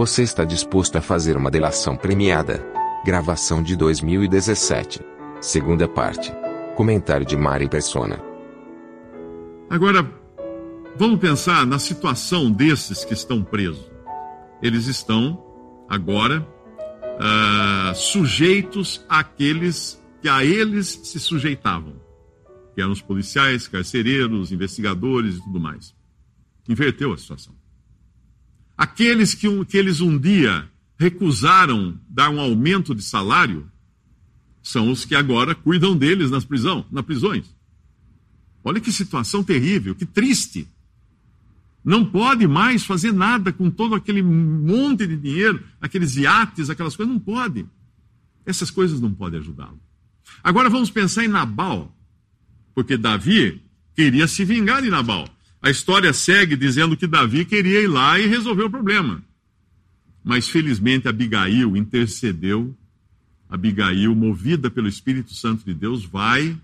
Você está disposto a fazer uma delação premiada? Gravação de 2017. Segunda parte. Comentário de Mari Persona. Agora, vamos pensar na situação desses que estão presos. Eles estão agora uh, sujeitos àqueles que a eles se sujeitavam, que eram os policiais, carcereiros, investigadores e tudo mais. Inverteu a situação. Aqueles que, que eles um dia recusaram dar um aumento de salário são os que agora cuidam deles nas prisão, nas prisões. Olha que situação terrível, que triste. Não pode mais fazer nada com todo aquele monte de dinheiro, aqueles iates, aquelas coisas, não pode. Essas coisas não podem ajudá-lo. Agora vamos pensar em Nabal, porque Davi queria se vingar de Nabal. A história segue dizendo que Davi queria ir lá e resolver o problema. Mas felizmente Abigail intercedeu. Abigail, movida pelo Espírito Santo de Deus, vai,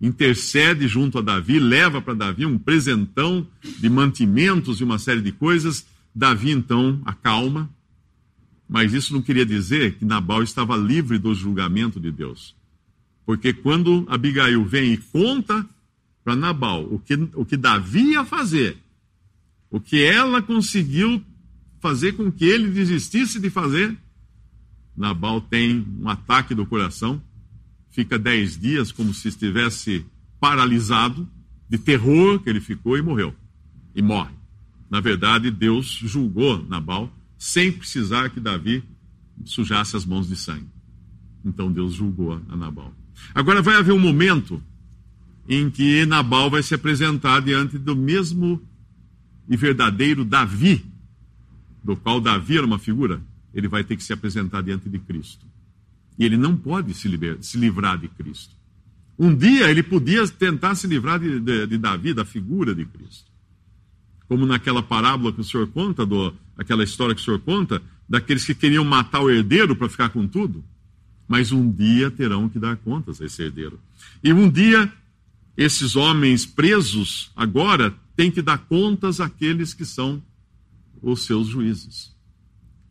intercede junto a Davi, leva para Davi um presentão de mantimentos e uma série de coisas. Davi então acalma, mas isso não queria dizer que Nabal estava livre do julgamento de Deus. Porque quando Abigail vem e conta para Nabal o que, o que Davi ia fazer, o que ela conseguiu fazer com que ele desistisse de fazer, Nabal tem um ataque do coração, fica dez dias como se estivesse paralisado, de terror que ele ficou e morreu. E morre. Na verdade, Deus julgou Nabal sem precisar que Davi sujasse as mãos de sangue. Então Deus julgou a Nabal. Agora vai haver um momento em que Nabal vai se apresentar diante do mesmo e verdadeiro Davi, do qual Davi era uma figura, ele vai ter que se apresentar diante de Cristo. E ele não pode se, se livrar de Cristo. Um dia ele podia tentar se livrar de, de, de, Davi, da figura de Cristo. Como naquela parábola que o senhor conta, do, aquela história que o senhor conta, daqueles que queriam matar o herdeiro para ficar com tudo. Mas um dia terão que dar contas a esse herdeiro. E um dia esses homens presos agora têm que dar contas àqueles que são os seus juízes,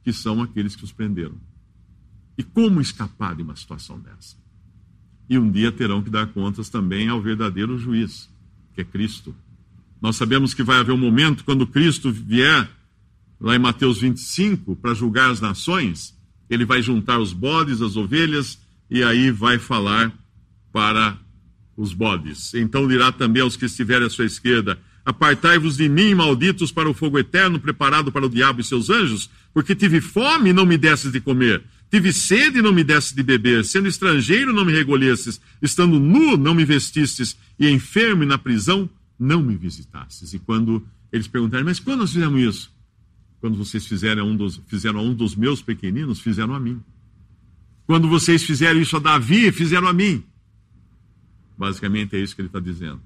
que são aqueles que os prenderam. E como escapar de uma situação dessa? E um dia terão que dar contas também ao verdadeiro juiz, que é Cristo. Nós sabemos que vai haver um momento quando Cristo vier, lá em Mateus 25, para julgar as nações, ele vai juntar os bodes, as ovelhas, e aí vai falar para os bodes. Então dirá também aos que estiverem à sua esquerda: Apartai-vos de mim, malditos, para o fogo eterno preparado para o diabo e seus anjos, porque tive fome e não me desses de comer, tive sede e não me desses de beber, sendo estrangeiro não me recolhesses, estando nu não me vestistes, e enfermo e na prisão não me visitastes. E quando eles perguntarem, mas quando nós fizemos isso? Quando vocês fizeram um dos, fizeram a um dos meus pequeninos, fizeram a mim. Quando vocês fizeram isso a Davi, fizeram a mim. Basicamente é isso que ele está dizendo.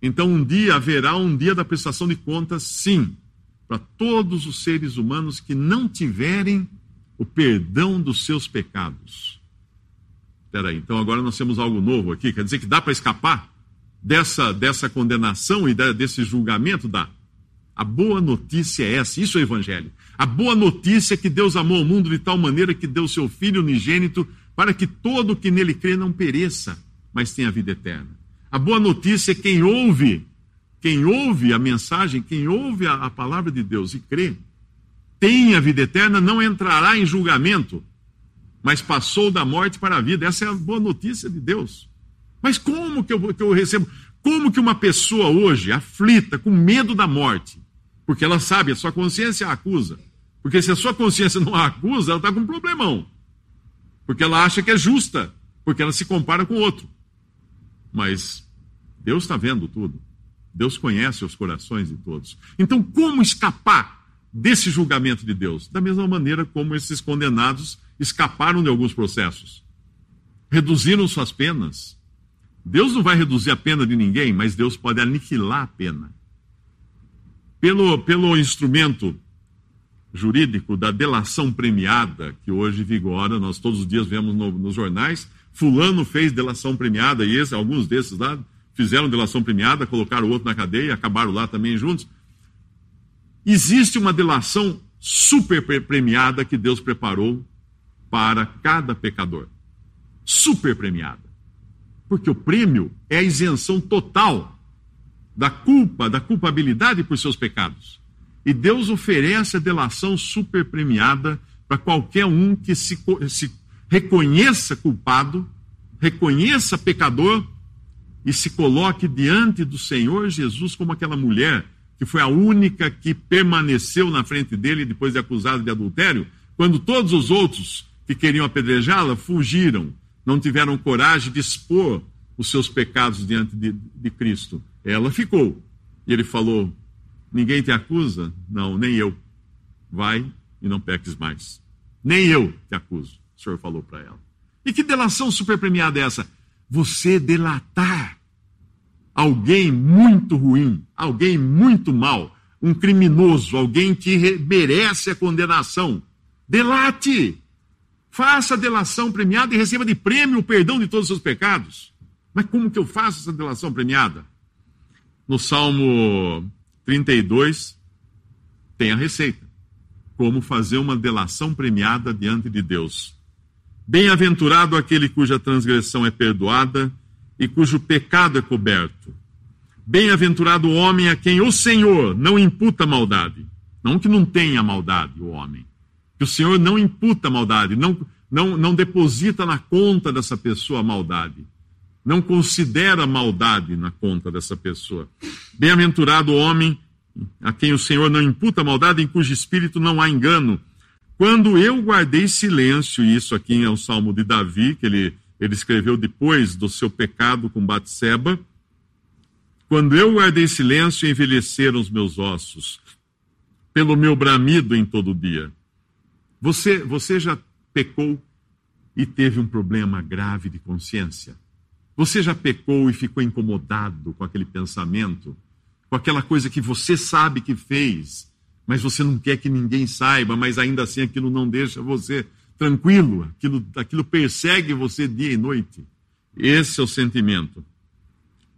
Então, um dia haverá um dia da prestação de contas, sim, para todos os seres humanos que não tiverem o perdão dos seus pecados. Espera aí, então agora nós temos algo novo aqui, quer dizer que dá para escapar dessa, dessa condenação e desse julgamento? Dá. A boa notícia é essa, isso é o Evangelho. A boa notícia é que Deus amou o mundo de tal maneira que deu seu Filho unigênito para que todo o que nele crê não pereça, mas tem a vida eterna. A boa notícia é quem ouve, quem ouve a mensagem, quem ouve a, a palavra de Deus e crê, tem a vida eterna, não entrará em julgamento, mas passou da morte para a vida. Essa é a boa notícia de Deus. Mas como que eu, que eu recebo? Como que uma pessoa hoje, aflita, com medo da morte, porque ela sabe, a sua consciência a acusa. Porque se a sua consciência não a acusa, ela está com um problemão. Porque ela acha que é justa, porque ela se compara com outro. Mas Deus está vendo tudo. Deus conhece os corações de todos. Então, como escapar desse julgamento de Deus? Da mesma maneira como esses condenados escaparam de alguns processos. Reduziram suas penas. Deus não vai reduzir a pena de ninguém, mas Deus pode aniquilar a pena. Pelo, pelo instrumento jurídico da delação premiada, que hoje vigora, nós todos os dias vemos no, nos jornais, fulano fez delação premiada, e esse, alguns desses lá fizeram delação premiada, colocaram o outro na cadeia, acabaram lá também juntos. Existe uma delação super premiada que Deus preparou para cada pecador. Super premiada. Porque o prêmio é a isenção total da culpa, da culpabilidade por seus pecados. E Deus oferece a delação super premiada para qualquer um que se, se reconheça culpado, reconheça pecador e se coloque diante do Senhor Jesus como aquela mulher que foi a única que permaneceu na frente dele depois de acusada de adultério, quando todos os outros que queriam apedrejá-la fugiram, não tiveram coragem de expor os seus pecados diante de, de Cristo. Ela ficou. E ele falou: Ninguém te acusa? Não, nem eu. Vai e não peques mais. Nem eu te acuso, o senhor falou para ela. E que delação super premiada é essa? Você delatar alguém muito ruim, alguém muito mal, um criminoso, alguém que merece a condenação. Delate! Faça a delação premiada e receba de prêmio o perdão de todos os seus pecados. Mas como que eu faço essa delação premiada? No Salmo 32 tem a receita. Como fazer uma delação premiada diante de Deus. Bem-aventurado aquele cuja transgressão é perdoada e cujo pecado é coberto. Bem-aventurado o homem a quem o Senhor não imputa maldade. Não que não tenha maldade o homem. Que o Senhor não imputa maldade, não, não, não deposita na conta dessa pessoa a maldade não considera maldade na conta dessa pessoa. Bem-aventurado o homem a quem o Senhor não imputa maldade, em cujo espírito não há engano. Quando eu guardei silêncio, isso aqui é o salmo de Davi, que ele, ele escreveu depois do seu pecado com Batseba. Quando eu guardei silêncio, envelheceram os meus ossos, pelo meu bramido em todo dia. Você, você já pecou e teve um problema grave de consciência? Você já pecou e ficou incomodado com aquele pensamento, com aquela coisa que você sabe que fez, mas você não quer que ninguém saiba, mas ainda assim aquilo não deixa você tranquilo, aquilo, aquilo persegue você dia e noite. Esse é o sentimento.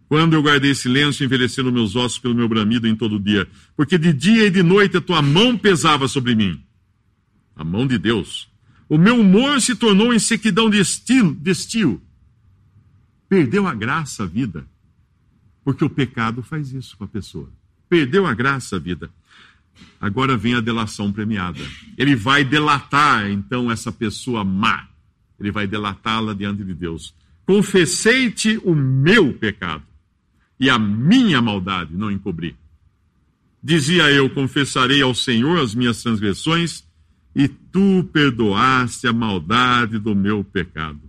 Quando eu guardei silêncio, envelheceram meus ossos pelo meu bramido em todo dia, porque de dia e de noite a tua mão pesava sobre mim. A mão de Deus. O meu humor se tornou em sequidão de estilo, de Perdeu a graça a vida. Porque o pecado faz isso com a pessoa. Perdeu a graça a vida. Agora vem a delação premiada. Ele vai delatar, então, essa pessoa má. Ele vai delatá-la diante de Deus. Confessei-te o meu pecado e a minha maldade não encobri. Dizia eu: Confessarei ao Senhor as minhas transgressões, e tu perdoaste a maldade do meu pecado.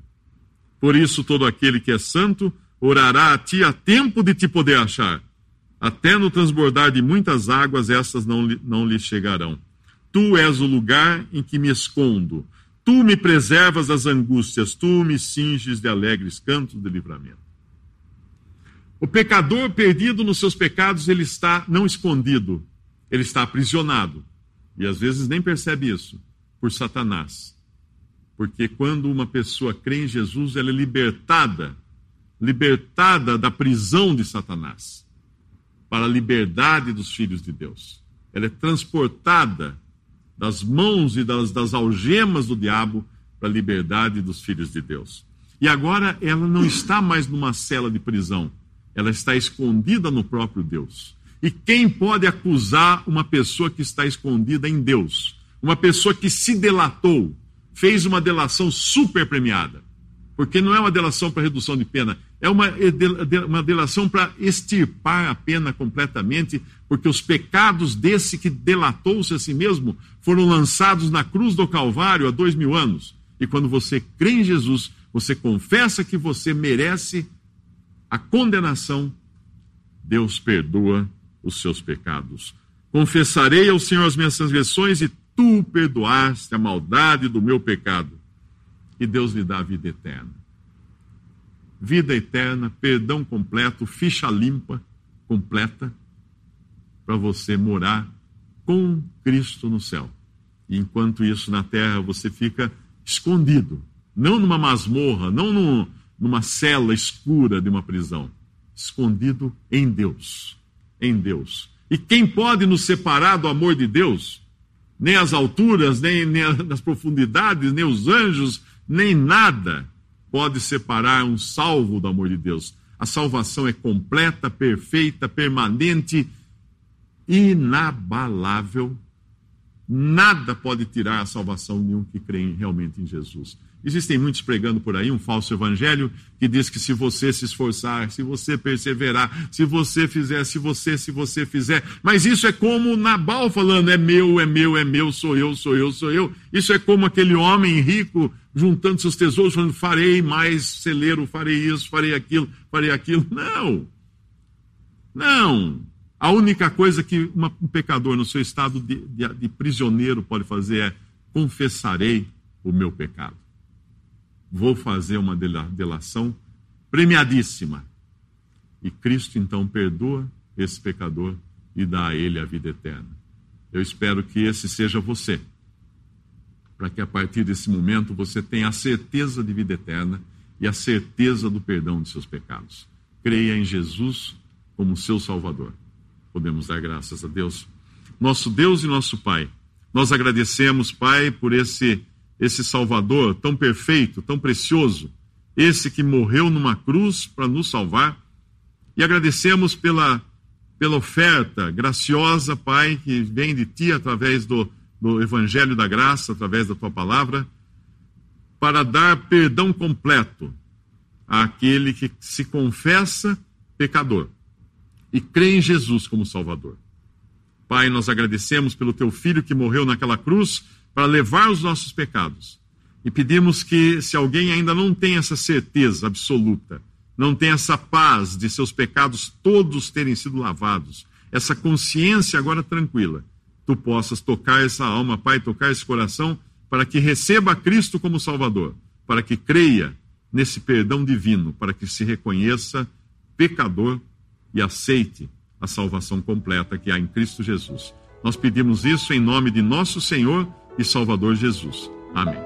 Por isso, todo aquele que é santo orará a ti a tempo de te poder achar. Até no transbordar de muitas águas, essas não, não lhe chegarão. Tu és o lugar em que me escondo. Tu me preservas das angústias, tu me cinges de alegres cantos de livramento. O pecador perdido nos seus pecados, ele está não escondido, ele está aprisionado. E às vezes nem percebe isso, por Satanás. Porque quando uma pessoa crê em Jesus, ela é libertada, libertada da prisão de Satanás, para a liberdade dos filhos de Deus. Ela é transportada das mãos e das, das algemas do diabo para a liberdade dos filhos de Deus. E agora ela não está mais numa cela de prisão, ela está escondida no próprio Deus. E quem pode acusar uma pessoa que está escondida em Deus? Uma pessoa que se delatou, fez uma delação super premiada. Porque não é uma delação para redução de pena, é uma, uma delação para extirpar a pena completamente, porque os pecados desse que delatou-se a si mesmo foram lançados na cruz do Calvário há dois mil anos. E quando você crê em Jesus, você confessa que você merece a condenação Deus perdoa os seus pecados. Confessarei ao Senhor as minhas transgressões e tu perdoaste a maldade do meu pecado. E Deus lhe dá a vida eterna. Vida eterna, perdão completo, ficha limpa, completa, para você morar com Cristo no céu. E enquanto isso na terra você fica escondido, não numa masmorra, não num, numa cela escura de uma prisão, escondido em Deus, em Deus. E quem pode nos separar do amor de Deus? Nem as alturas, nem, nem as profundidades, nem os anjos, nem nada pode separar um salvo do amor de Deus. A salvação é completa, perfeita, permanente, inabalável. Nada pode tirar a salvação de um que crê realmente em Jesus. Existem muitos pregando por aí um falso evangelho que diz que se você se esforçar, se você perseverar, se você fizer, se você, se você fizer. Mas isso é como Nabal falando: é meu, é meu, é meu, sou eu, sou eu, sou eu. Isso é como aquele homem rico juntando seus tesouros, falando: farei mais celeiro, farei isso, farei aquilo, farei aquilo. Não. Não. A única coisa que uma, um pecador no seu estado de, de, de prisioneiro pode fazer é confessarei o meu pecado vou fazer uma delação premiadíssima. E Cristo então perdoa esse pecador e dá a ele a vida eterna. Eu espero que esse seja você, para que a partir desse momento você tenha a certeza de vida eterna e a certeza do perdão de seus pecados. Creia em Jesus como seu Salvador. Podemos dar graças a Deus. Nosso Deus e nosso Pai, nós agradecemos, Pai, por esse esse Salvador tão perfeito, tão precioso, esse que morreu numa cruz para nos salvar. E agradecemos pela, pela oferta graciosa, Pai, que vem de Ti através do, do Evangelho da Graça, através da Tua palavra, para dar perdão completo àquele que se confessa pecador e crê em Jesus como Salvador. Pai, nós agradecemos pelo Teu Filho que morreu naquela cruz para levar os nossos pecados. E pedimos que, se alguém ainda não tem essa certeza absoluta, não tem essa paz de seus pecados todos terem sido lavados, essa consciência agora tranquila, tu possas tocar essa alma, Pai, tocar esse coração, para que receba Cristo como Salvador, para que creia nesse perdão divino, para que se reconheça pecador e aceite a salvação completa que há em Cristo Jesus. Nós pedimos isso em nome de nosso Senhor e Salvador Jesus. Amém.